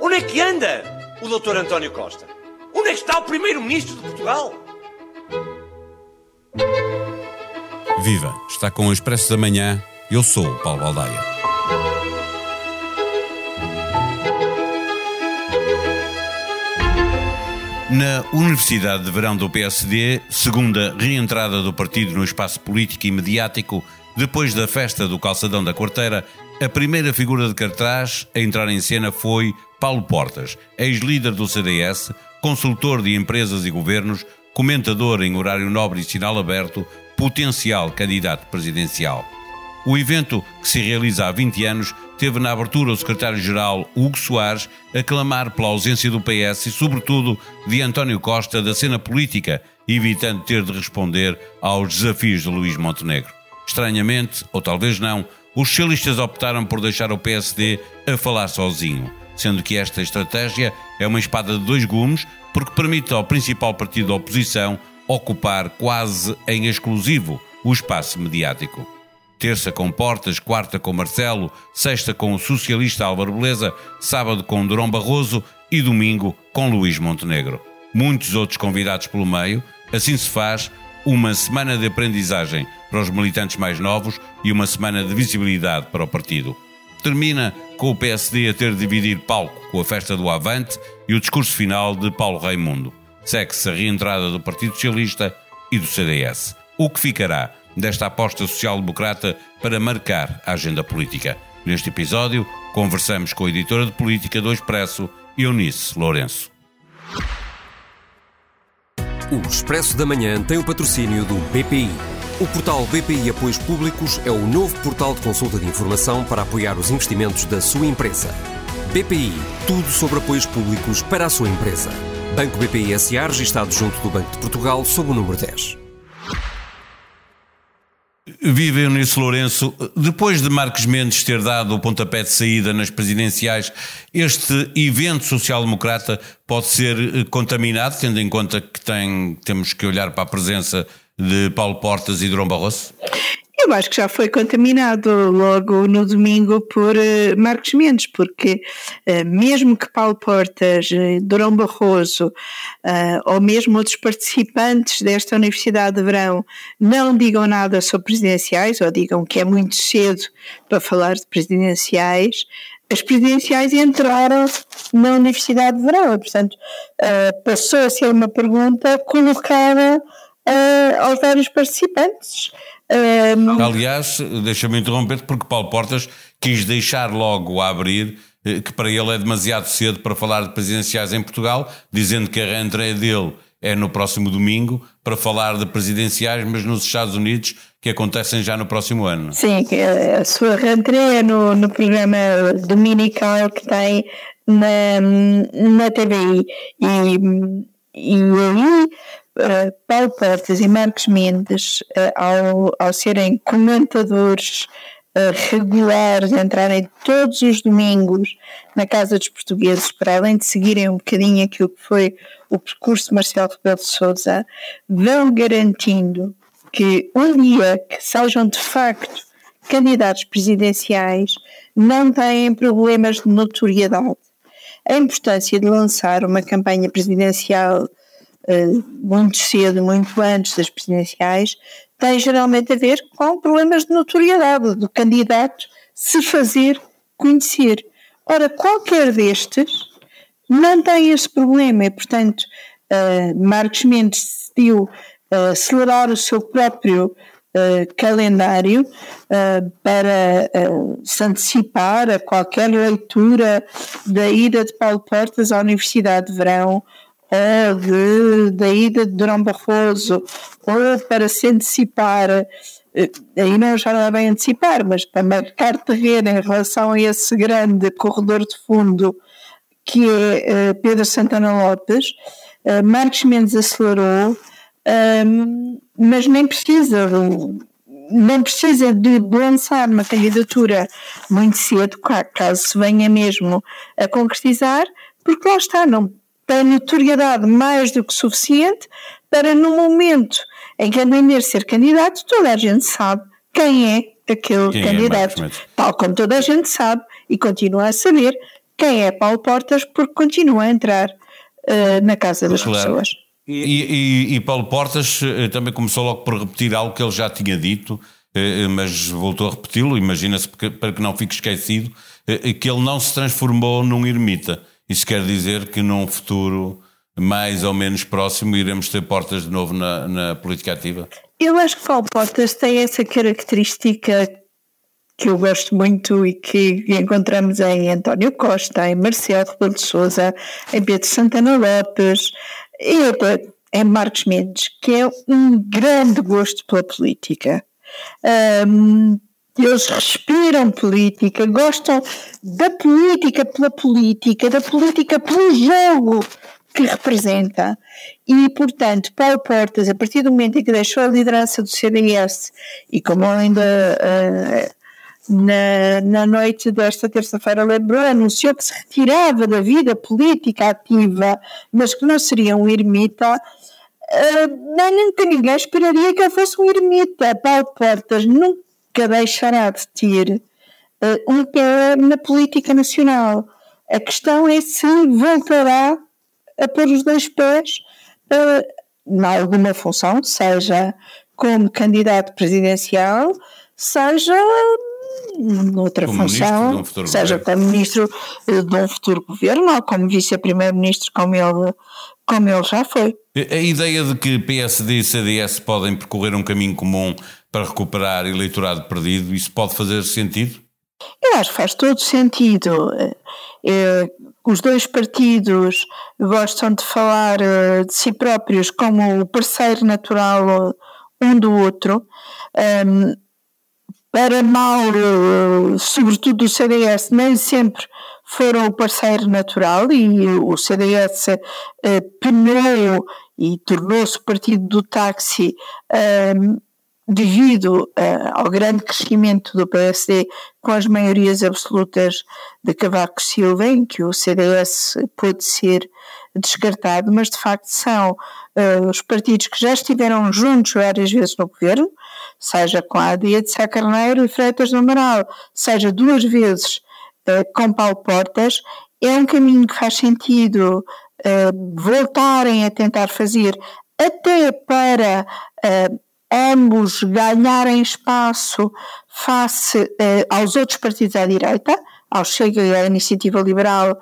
Onde é que anda o doutor António Costa? Onde é que está o primeiro-ministro de Portugal? Viva! Está com o Expresso da Manhã. Eu sou o Paulo Baldaia. Na Universidade de Verão do PSD, segunda reentrada do partido no espaço político e mediático, depois da festa do Calçadão da Quarteira, a primeira figura de cartaz a entrar em cena foi Paulo Portas, ex-líder do CDS, consultor de empresas e governos, comentador em horário nobre e sinal aberto, potencial candidato presidencial. O evento, que se realiza há 20 anos, teve na abertura o secretário-geral Hugo Soares a clamar pela ausência do PS e, sobretudo, de António Costa da cena política, evitando ter de responder aos desafios de Luís Montenegro. Estranhamente, ou talvez não, os socialistas optaram por deixar o PSD a falar sozinho, sendo que esta estratégia é uma espada de dois gumes porque permite ao principal partido da oposição ocupar quase em exclusivo o espaço mediático terça com Portas, quarta com Marcelo, sexta com o socialista Álvaro Beleza, sábado com Durão Barroso e domingo com Luís Montenegro. Muitos outros convidados pelo meio, assim se faz uma semana de aprendizagem para os militantes mais novos e uma semana de visibilidade para o partido. Termina com o PSD a ter de dividir palco com a festa do Avante e o discurso final de Paulo Raimundo. Segue-se a reentrada do Partido Socialista e do CDS. O que ficará desta aposta social-democrata para marcar a agenda política. Neste episódio, conversamos com a editora de política do Expresso, Eunice Lourenço. O Expresso da Manhã tem o patrocínio do BPI. O portal BPI Apoios Públicos é o novo portal de consulta de informação para apoiar os investimentos da sua empresa. BPI, tudo sobre apoios públicos para a sua empresa. Banco BPI SA, registado junto do Banco de Portugal, sob o número 10. Viva Eunice Lourenço, depois de Marcos Mendes ter dado o pontapé de saída nas presidenciais, este evento social-democrata pode ser eh, contaminado, tendo em conta que tem, temos que olhar para a presença de Paulo Portas e Durão Barroso? Eu acho que já foi contaminado logo no domingo por uh, Marcos Mendes, porque uh, mesmo que Paulo Portas, uh, Durão Barroso ou mesmo outros participantes desta Universidade de Verão não digam nada sobre presidenciais ou digam que é muito cedo para falar de presidenciais, as presidenciais entraram na Universidade de Verão, portanto passou a ser uma pergunta colocada aos vários participantes. Um... Aliás, deixa-me interromper porque Paulo Portas quis deixar logo a abrir eh, que para ele é demasiado cedo para falar de presidenciais em Portugal, dizendo que a reentrée dele é no próximo domingo para falar de presidenciais, mas nos Estados Unidos, que acontecem já no próximo ano. Sim, a sua reentrée é no, no programa dominical que tem na, na TVI. E, e aí Paulo Portas e Marcos Mendes, uh, ao, ao serem comentadores uh, regulares, entrarem todos os domingos na Casa dos Portugueses, para além de seguirem um bocadinho aquilo que foi o percurso de Marcelo Rebelo de Souza, vão garantindo que um dia que sejam de facto candidatos presidenciais não têm problemas de notoriedade. A importância de lançar uma campanha presidencial muito cedo, muito antes das presidenciais, tem geralmente a ver com problemas de notoriedade do candidato se fazer conhecer. Ora, qualquer destes não tem esse problema e, portanto, uh, Marcos Mendes decidiu uh, acelerar o seu próprio uh, calendário para se antecipar a qualquer leitura da ida de Paulo Portas à Universidade de Verão de, da ida de Durão Barroso, ou para se antecipar, eh, aí não já não é bem antecipar, mas para marcar terreno em relação a esse grande corredor de fundo que é uh, Pedro Santana Lopes, uh, Marcos Mendes acelerou, um, mas nem precisa nem precisa de lançar uma candidatura muito cedo, caso se venha mesmo a concretizar, porque lá está, não tem notoriedade mais do que suficiente para, no momento em que a ser candidato, toda a gente sabe quem é aquele quem é candidato. É Tal como toda a gente sabe e continua a saber quem é Paulo Portas, porque continua a entrar uh, na casa das claro. pessoas. E, e, e, Paulo Portas eh, também começou logo por repetir algo que ele já tinha dito, eh, mas voltou a repeti-lo, imagina-se para que não fique esquecido, que ele não se transformou num ermita. Isso quer dizer que num futuro mais ou menos próximo iremos ter Portas de novo na, na política ativa? Eu acho que Paulo Portas tem essa característica que eu gosto muito e que encontramos em António Costa, em Marcelo Rebelo de Sousa, em Pedro Santana Lopes e em Marcos Mendes, que é um grande gosto pela política. Um, eles respiram política, gostam da política pela política, da política pelo jogo que representa. E, portanto, Paulo Portas, a partir do momento em que deixou a liderança do CDS, e como ainda uh, na, na noite desta terça-feira lembrou, anunciou que se retirava da vida política ativa, mas que não seria um ermita, uh, nunca ninguém esperaria que ele fosse um ermita. Paulo Portas nunca deixará de ter uh, um pé na política nacional. A questão é se voltará a pôr os dois pés uh, em alguma função, seja como candidato presidencial, seja noutra como função, um seja governo. como ministro eh, de um futuro governo ou como vice-primeiro-ministro, como ele, como ele já foi. A ideia de que PSD e CDS podem percorrer um caminho comum para recuperar eleitorado perdido, isso pode fazer sentido? Eu acho que faz todo sentido. É, os dois partidos gostam de falar de si próprios como o parceiro natural um do outro. Para mal, sobretudo do CDS, nem sempre foram o parceiro natural e o CDS penou e tornou-se o partido do táxi devido uh, ao grande crescimento do PSD com as maiorias absolutas de Cavaco Silva, em que o CDS pôde ser descartado, mas de facto são uh, os partidos que já estiveram juntos várias vezes no governo, seja com a Adia de Sá Carneiro e Freitas do Amaral, seja duas vezes uh, com Paulo Portas, é um caminho que faz sentido voltarem a tentar fazer até para ambos ganharem espaço face aos outros partidos à direita, ao Chega e à Iniciativa Liberal,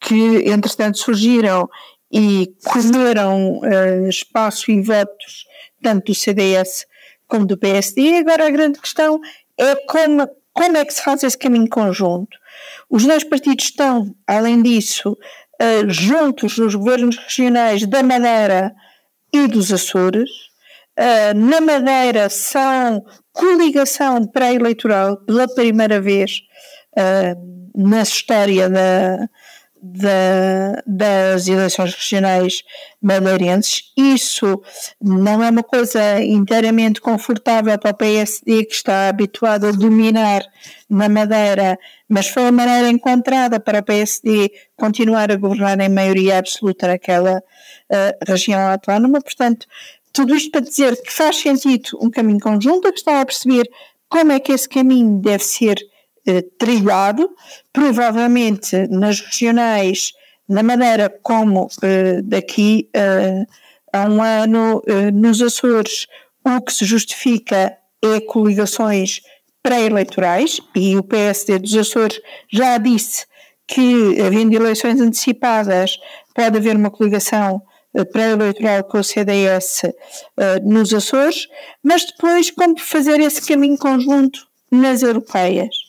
que entretanto surgiram e comeram espaço e votos tanto do CDS como do PSD. Agora a grande questão é como, como é que se faz esse caminho conjunto. Os dois partidos estão, além disso, uh, juntos nos governos regionais da Madeira e dos Açores. Uh, na Madeira são coligação pré-eleitoral pela primeira vez uh, na história da, da, das eleições regionais madeirenses. Isso não é uma coisa inteiramente confortável para o PSD, que está habituado a dominar na Madeira, mas foi a maneira encontrada para o PSD continuar a governar em maioria absoluta naquela uh, região autónoma. Portanto, tudo isto para dizer que faz sentido um caminho conjunto, que está a perceber como é que esse caminho deve ser eh, trilhado, provavelmente nas regionais, na maneira como eh, daqui eh, a um ano nos Açores o que se justifica é coligações pré-eleitorais e o PSD dos Açores já disse que, havendo eleições antecipadas, pode haver uma coligação pré-eleitoral com o CDS uh, nos Açores, mas depois como fazer esse caminho conjunto nas europeias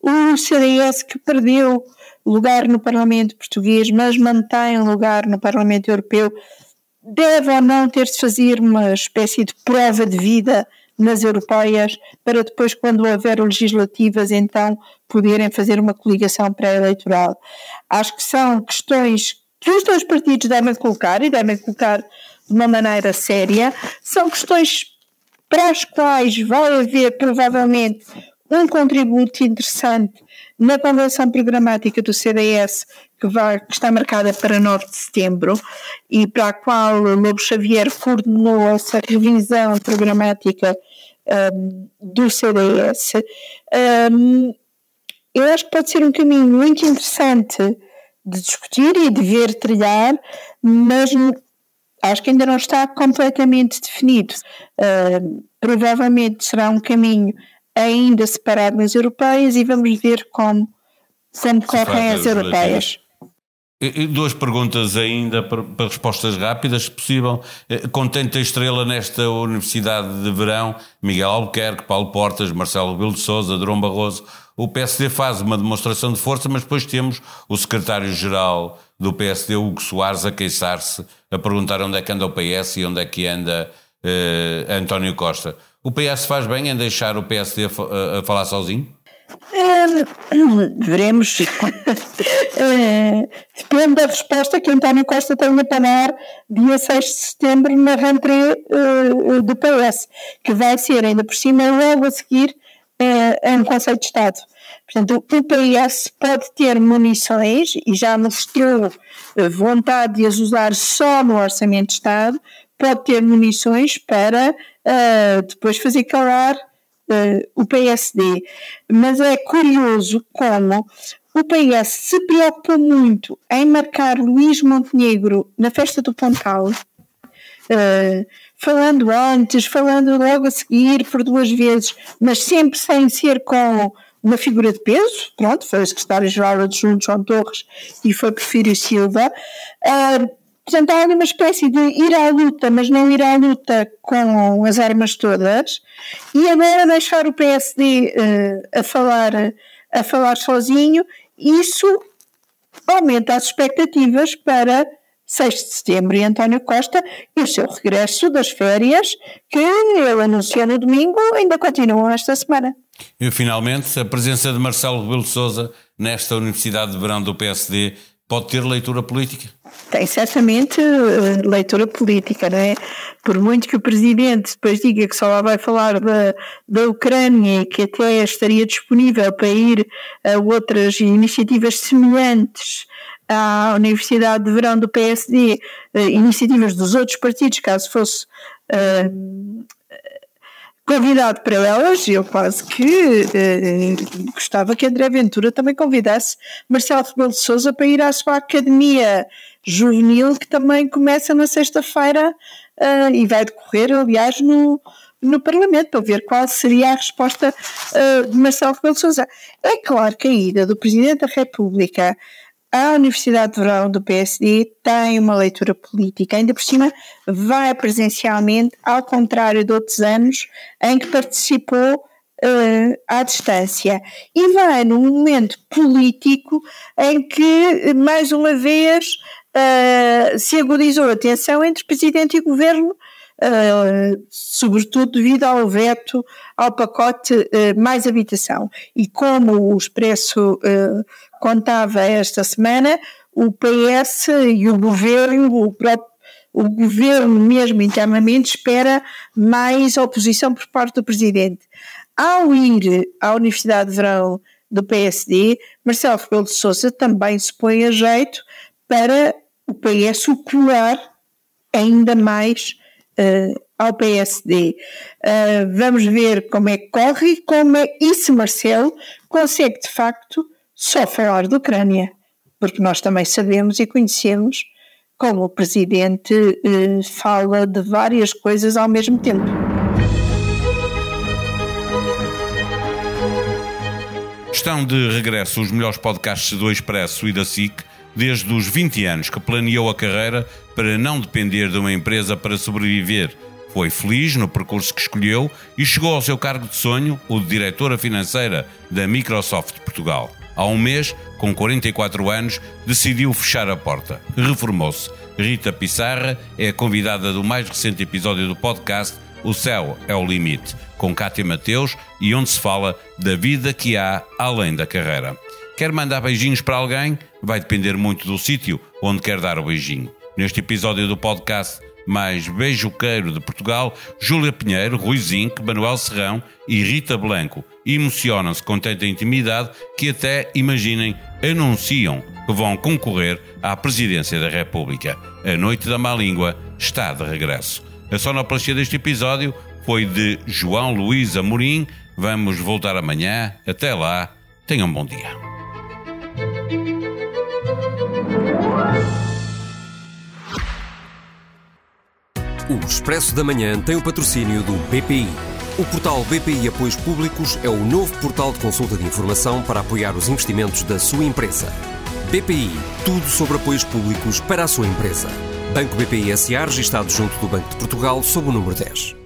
o CDS que perdeu lugar no Parlamento Português, mas mantém lugar no Parlamento Europeu, deve ou não ter de fazer uma espécie de prova de vida nas europeias para depois, quando houver legislativas, então poderem fazer uma coligação pré-eleitoral. Acho que são questões que os dois partidos devem colocar e devem colocar de uma maneira séria. São questões para as quais vai haver provavelmente um contributo interessante na convenção programática do CDS, que, vai, que está marcada para 9 de setembro, e para a qual Lobo Xavier coordenou essa revisão programática um, do CDS, um, eu acho que pode ser um caminho muito interessante de discutir e de ver trilhar, mas acho que ainda não está completamente definido. Uh, provavelmente será um caminho ainda separado nas europeias e vamos ver como sempre correm as europeias. Duas perguntas ainda para, respostas rápidas, se possível. Eh, contente a estrela nesta Universidade de Verão, Miguel Albuquerque, Paulo Portas, Marcelo Rebelo de Sousa, Barroso. O PSD faz uma demonstração de força, mas depois temos o secretário-geral do PSD, Hugo Soares, a queixar-se, a perguntar onde é que anda o PS e onde é que anda uh, António Costa. O PS faz bem em deixar o PSD a, a falar sozinho? veremos. É, depende da resposta que António Costa tem a dar dia 6 de setembro na rentrée uh, do PS, que vai ser ainda por cima logo a seguir uh, um Conselho de Estado. Portanto, o PS pode ter munições e já mostrou vontade de as usar só no Orçamento de Estado, pode ter munições para uh, depois fazer calar uh, o PSD. Mas é curioso como o PS se preocupa muito em marcar Luís Montenegro na festa do Pontal, uh, falando antes, falando logo a seguir por duas vezes, mas sempre sem ser com uma figura de peso, pronto, foi o secretário-geral adjunto João Torres e foi Porfírio Silva, uh, Portanto, há ali uma espécie de ir à luta, mas não ir à luta com as armas todas, e agora deixar o PSD uh, eh, a, falar, a falar sozinho, isso aumenta as expectativas para 6 de setembro e António Costa e o seu regresso das férias, que ele anunciou no domingo, ainda continuam esta semana. E finalmente, a presença de Marcelo Rebelo de Sousa nesta Universidade de Verão do PSD pode ter leitura política? Tem certamente eh, leitura política, não é? Por muito que o Presidente depois diga que só lá vai falar da, da Ucrânia e que até estaria disponível para ir a outras iniciativas semelhantes à Universidade de Verão do PSD, eh, iniciativas dos outros partidos, caso fosse uh, convidado para elas, eu quase que eh, gostava que André Ventura também convidasse Marcelo Rebelo de Sousa para ir à sua academia juvenil, que também começa na sexta-feira uh, e vai decorrer, aliás, no, no Parlamento, para ver qual seria a resposta uh, de Marcelo Rebelo de Sousa. É claro que a ida do Presidente da República a Universidade de Verão do PSD tem uma leitura política, ainda por cima vai presencialmente, ao contrário de outros anos em que participou uh, à distância. E vai num momento político em que, mais uma vez, uh, se agudizou a tensão entre Presidente e Governo, uh, sobretudo devido ao veto ao pacote mais habitação. E como o Expresso contava esta semana, o PS e o governo, o próprio o governo mesmo internamente espera mais oposição por parte do presidente. Ao ir à Universidade de Verão do PSD, Marcelo Rebelo de Sousa também se põe a jeito para o PS colar ainda mais uh, ao PSD. Uh, eh, vamos ver como é que corre e como é, se Marcelo consegue de facto só falar da Ucrânia, porque nós também sabemos e conhecemos como o presidente eh, fala de várias coisas ao mesmo tempo. Estão de regresso os melhores podcasts do Expresso e da SIC desde os 20 anos que planeou a carreira para não depender de uma empresa para sobreviver. Foi feliz no percurso que escolheu e chegou ao seu cargo de sonho, o de diretora financeira da Microsoft Portugal. Há um mês, com 44 anos, decidiu fechar a porta. Reformou-se. Rita Pissarra é a convidada do mais recente episódio do podcast O Céu é o Limite, com Cátia Mateus e onde se fala da vida que há além da carreira. Quer mandar beijinhos para alguém? Vai depender muito do sítio onde quer dar o beijinho. Neste episódio do podcast mais beijoqueiro de Portugal, Júlia Pinheiro, Rui Zinc, Manuel Serrão e Rita Blanco emocionam-se com tanta intimidade que até, imaginem, anunciam que vão concorrer à presidência da República. A Noite da Má Língua está de regresso. A sonoplastia deste episódio apoio de João Luís Amorim. Vamos voltar amanhã. Até lá, tenham um bom dia. O Expresso da Manhã tem o patrocínio do BPI. O portal BPI Apoios Públicos é o novo portal de consulta de informação para apoiar os investimentos da sua empresa. BPI, tudo sobre apoios públicos para a sua empresa. Banco BPI SA, registado junto do Banco de Portugal, sob o número 10.